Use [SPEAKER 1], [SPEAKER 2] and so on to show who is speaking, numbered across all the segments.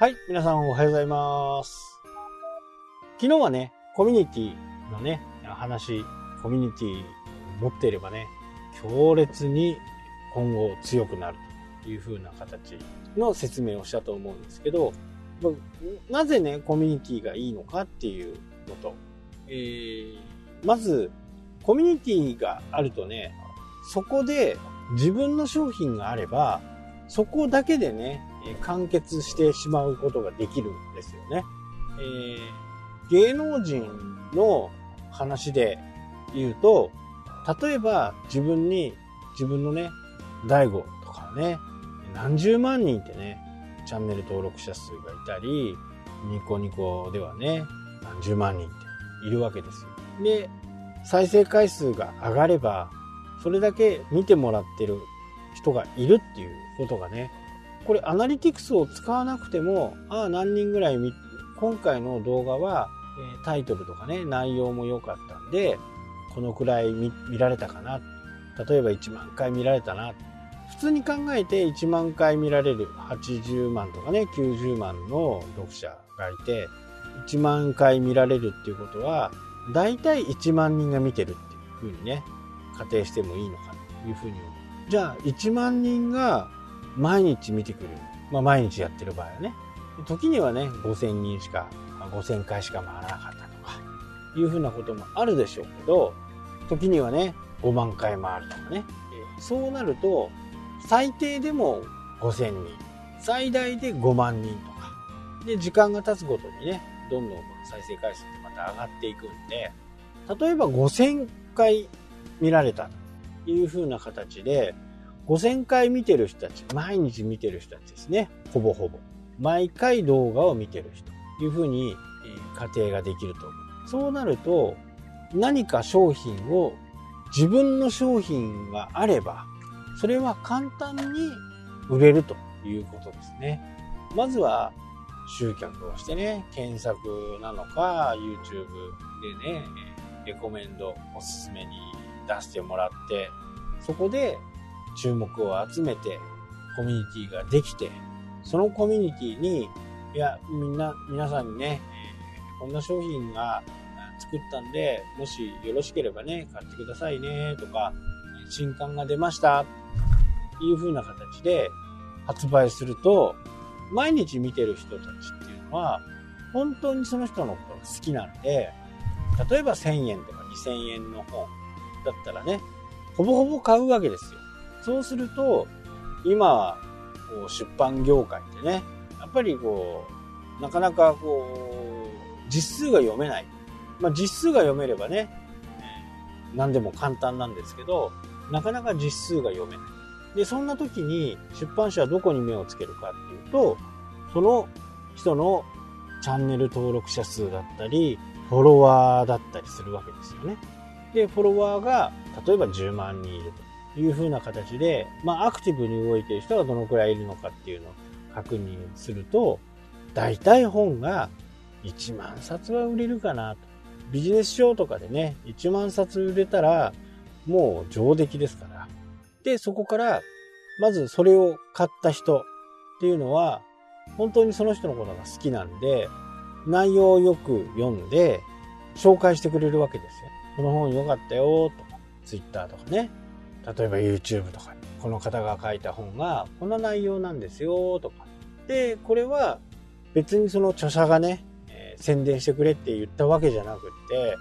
[SPEAKER 1] はい、皆さんおはようございます。昨日はね、コミュニティのね、話、コミュニティを持っていればね、強烈に今後強くなるという風な形の説明をしたと思うんですけど、まなぜね、コミュニティがいいのかっていうのと、えー、まず、コミュニティがあるとね、そこで自分の商品があれば、そこだけでね、完結してしまうことができるんですよね。えー、芸能人の話で言うと、例えば自分に、自分のね、大悟とかね、何十万人ってね、チャンネル登録者数がいたり、ニコニコではね、何十万人っているわけですよ。で、再生回数が上がれば、それだけ見てもらってる人がいるっていうことがね、これアナリティクスを使わなくても、ああ、何人ぐらい、今回の動画は、タイトルとかね、内容も良かったんで、このくらい見られたかな。例えば1万回見られたな。普通に考えて1万回見られる80万とかね、90万の読者がいて、1万回見られるっていうことは、だいたい1万人が見てるっていうふうにね、仮定してもいいのかというふうに思う。じゃあ、1万人が毎日見てくる。まあ、毎日やってる場合はね。時にはね、5000人しか、5000回しか回らなかったとか、いうふうなこともあるでしょうけど、時にはね、5万回回るとかね。そうなると、最低でも5000人、最大で5万人とか。で、時間が経つごとにね、どんどん再生回数ってまた上がっていくんで、例えば5000回見られたというふうな形で、5000回見てる人たち、毎日見てる人たちですね。ほぼほぼ。毎回動画を見てる人というふうに仮定ができると思う。そうなると、何か商品を、自分の商品があれば、それは簡単に売れるということですね。まずは、集客をしてね、検索なのか、YouTube でね、レコメンド、おすすめに出してもらって、そこで注目を集めてコミュニティができて、そのコミュニティに、いや、みんな、皆さんにね、こんな商品が作ったんで、もしよろしければね、買ってくださいね、とか、新刊が出ました、いう風な形で発売すると、毎日見てる人たちっていうのは、本当にその人のことが好きなんで、例えば1000円とか2000円の本だったらね、ほぼほぼ買うわけですよ。そうすると、今こう出版業界ってね、やっぱりこう、なかなかこう、実数が読めない。まあ実数が読めればね、何でも簡単なんですけど、なかなか実数が読めない。で、そんな時に出版社はどこに目をつけるかっていうと、その人のチャンネル登録者数だったり、フォロワーだったりするわけですよね。で、フォロワーが例えば10万人いるという風な形で、まあアクティブに動いている人がどのくらいいるのかっていうのを確認すると、大体本が1万冊は売れるかなと。ビジネス書とかでね、1万冊売れたらもう上出来ですから。で、そこから、まずそれを買った人っていうのは、本当にその人のことが好きなんで、内容をよく読んで、紹介してくれるわけですよ。この本良かったよとか、Twitter とかね。例えば YouTube とか、この方が書いた本がこんな内容なんですよとか。で、これは別にその著者がね、えー宣伝してくれって言ったわけじゃなくって、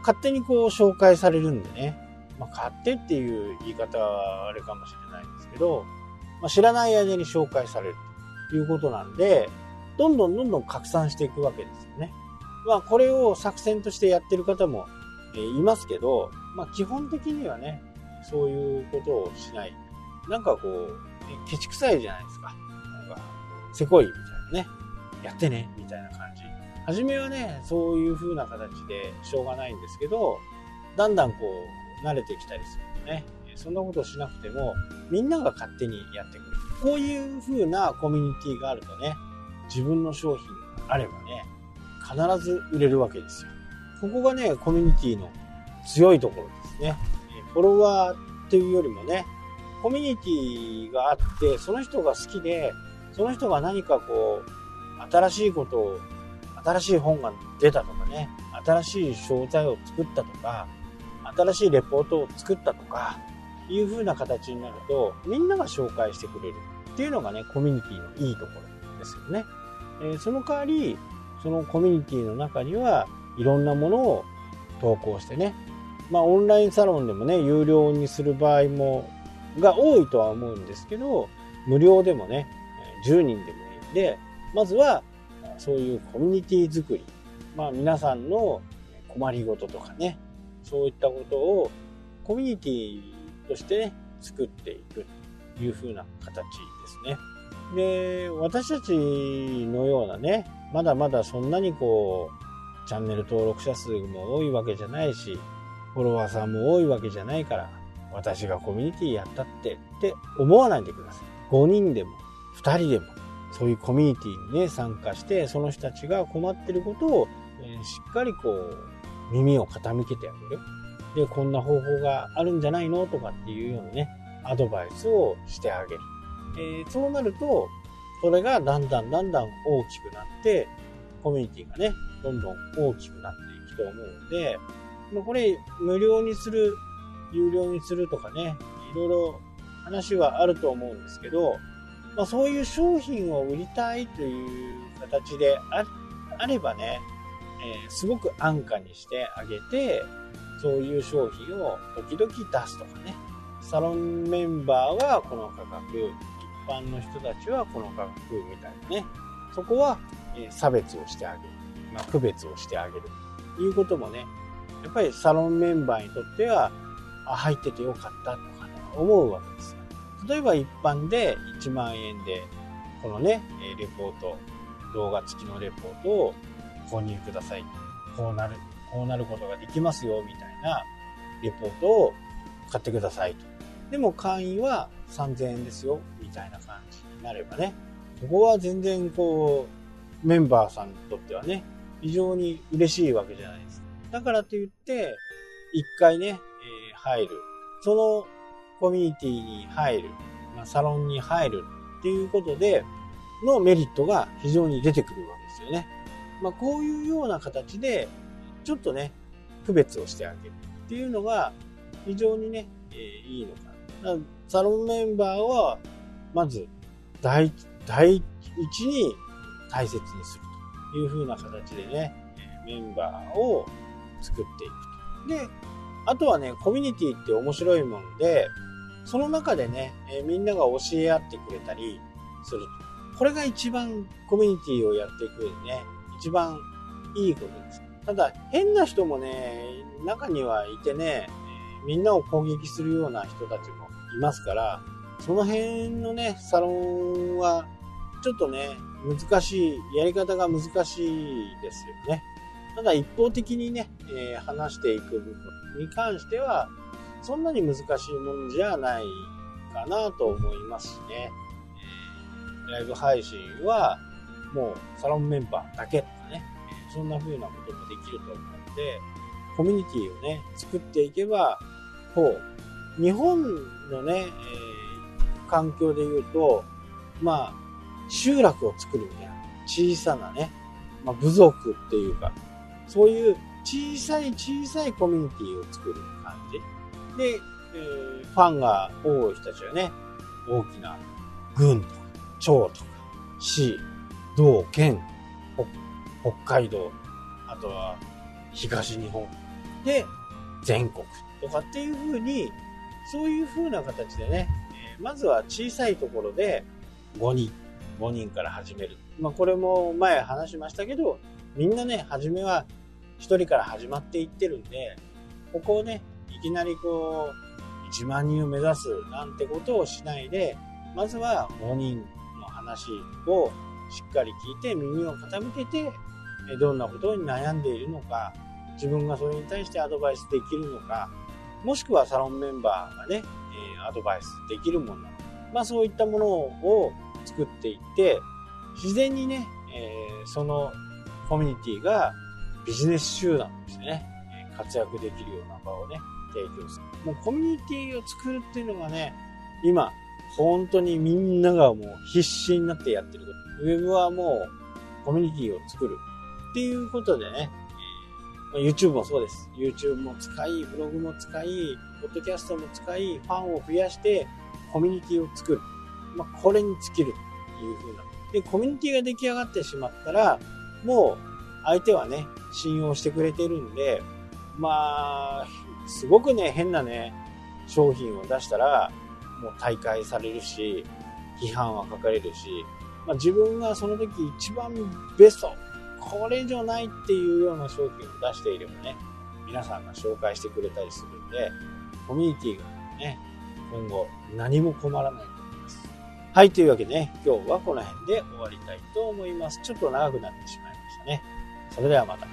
[SPEAKER 1] 勝手にこう紹介されるんでね。まあ、勝手っていう言い方はあれかもしれないんですけど、まあ、知らない間に紹介されるということなんで、どんどんどんどん拡散していくわけですよね。まあ、これを作戦としてやってる方も、いますけど、まあ、基本的にはね、そういうことをしない。なんかこう、ケチくさいじゃないですか。なんか、せこいみたいなね。やってね、みたいな感じ。初めはね、そういう風な形でしょうがないんですけど、だんだんこう、慣れてきたりするとね、そんなことしなくても、みんなが勝手にやってくる。こういう風なコミュニティがあるとね、自分の商品があればね、必ず売れるわけですよ。ここがね、コミュニティの強いところですね。フォロワーっていうよりもね、コミュニティがあって、その人が好きで、その人が何かこう、新しいことを、新しい本が出たとかね、新しい商材を作ったとか、新しいレポートを作ったとか、いう風な形になると、みんなが紹介してくれるっていうのがね、コミュニティのいいところですよね。えー、その代わり、そのコミュニティの中には、いろんなものを投稿してね、まあオンラインサロンでもね、有料にする場合も、が多いとは思うんですけど、無料でもね、10人でもいいんで、まずはそういうコミュニティ作り、まあ皆さんの困りごととかね、そういったことをコミュニティとしてね、作っていくという風な形ですね。で、私たちのようなね、まだまだそんなにこう、チャンネル登録者数も多いわけじゃないし、フォロワーさんも多いわけじゃないから、私がコミュニティやったってって思わないでください。5人でも2人でもそういうコミュニティにね参加してその人たちが困ってることを、え、しっかりこう耳を傾けてあげる。で、こんな方法があるんじゃないのとかっていうようなね、アドバイスをしてあげる。えー、そうなると、それがだんだんだんだん大きくなって、コミュニティがね、どんどん大きくなっていくと思うので、まあ、これ無料にする、有料にするとかね、いろいろ話はあると思うんですけど、まあ、そういう商品を売りたいという形であればね、えー、すごく安価にしてあげて、そういう商品を時々出すとかね。サロンメンバーはこの価格、一般の人たちはこの価格みたいなね。そこは、え差別をしてあげる。まあ、区別をしてあげる。ということもね、やっぱりサロンメンバーにとっては、あ、入っててよかったとか、ね、思うわけです。例えば一般で1万円で、このね、レポート、動画付きのレポートを購入ください。こうなる、こうなることができますよ、みたいなレポートを買ってくださいと。でも会員は3000円ですよ、みたいな感じになればね。ここは全然こう、メンバーさんにとってはね、非常に嬉しいわけじゃないです。だからといって、一回ね、えー、入る。そのコミュニティに入る。まあ、サロンに入るっていうことでのメリットが非常に出てくるわけですよね。まあ、こういうような形で、ちょっとね、区別をしてあげるっていうのが、非常にね、えー、いいのかな。サロンメンバーは、まず、第、第一に大切にするという風な形でね、メンバーを作っていくと。で、あとはね、コミュニティって面白いもので、その中でね、え、みんなが教え合ってくれたりすると。これが一番コミュニティをやっていく上でね、一番いいことです。ただ、変な人もね、中にはいてね、みんなを攻撃するような人たちもいますから、その辺のね、サロンは、ちょっとね、難しい、やり方が難しいですよね。ただ一方的にね、えー、話していく部分に関しては、そんなに難しいもんじゃないかなと思いますしね。えー、ライブ配信は、もうサロンメンバーだけとかね、そんな風なこともできると思うので、コミュニティをね、作っていけば、こう、日本のね、えー、環境で言うと、まあ、集落を作るみたいな、小さなね、まあ、部族っていうか、そういう小さい小さいコミュニティを作る感じ。で、えー、ファンが多い人たちはね、大きな軍とか、町とか、市、道、県、北海道、あとは東日本で全国とかっていう風に、そういう風な形でね、えまずは小さいところで5人、5人から始める。まあこれも前話しましたけど、みんなね、初めは1人から始まっていってるんで、ここをね、いきなりこう、1万人を目指すなんてことをしないで、まずは5人の話をしっかり聞いて耳を傾けて、どんなことに悩んでいるのか、自分がそれに対してアドバイスできるのか、もしくはサロンメンバーがね、アドバイスできるものなのか、まあそういったものを作っていって、自然にね、えそのコミュニティがビジネス集団としてね、活躍できるような場をね、提供する。もうコミュニティを作るっていうのがね、今、本当にみんながもう必死になってやってること。ウェブはもうコミュニティを作るっていうことでね、え、YouTube もそうです。YouTube も使い、ブログも使い、ポッドキャストも使い、ファンを増やして、コミュニティを作る。まあ、これに尽きるというふうな。で、コミュニティが出来上がってしまったら、もう相手はね、信用してくれてるんで、まあ、すごくね、変なね、商品を出したら、もう大会されるし、批判は書かれるし、まあ、自分がその時一番ベスト、これ以上ないっていうような商品を出していればね、皆さんが紹介してくれたりするんで、コミュニティがね、今後何も困らないと思います。はい、というわけでね、今日はこの辺で終わりたいと思います。ちょっと長くなってしまいましたね。それではまた。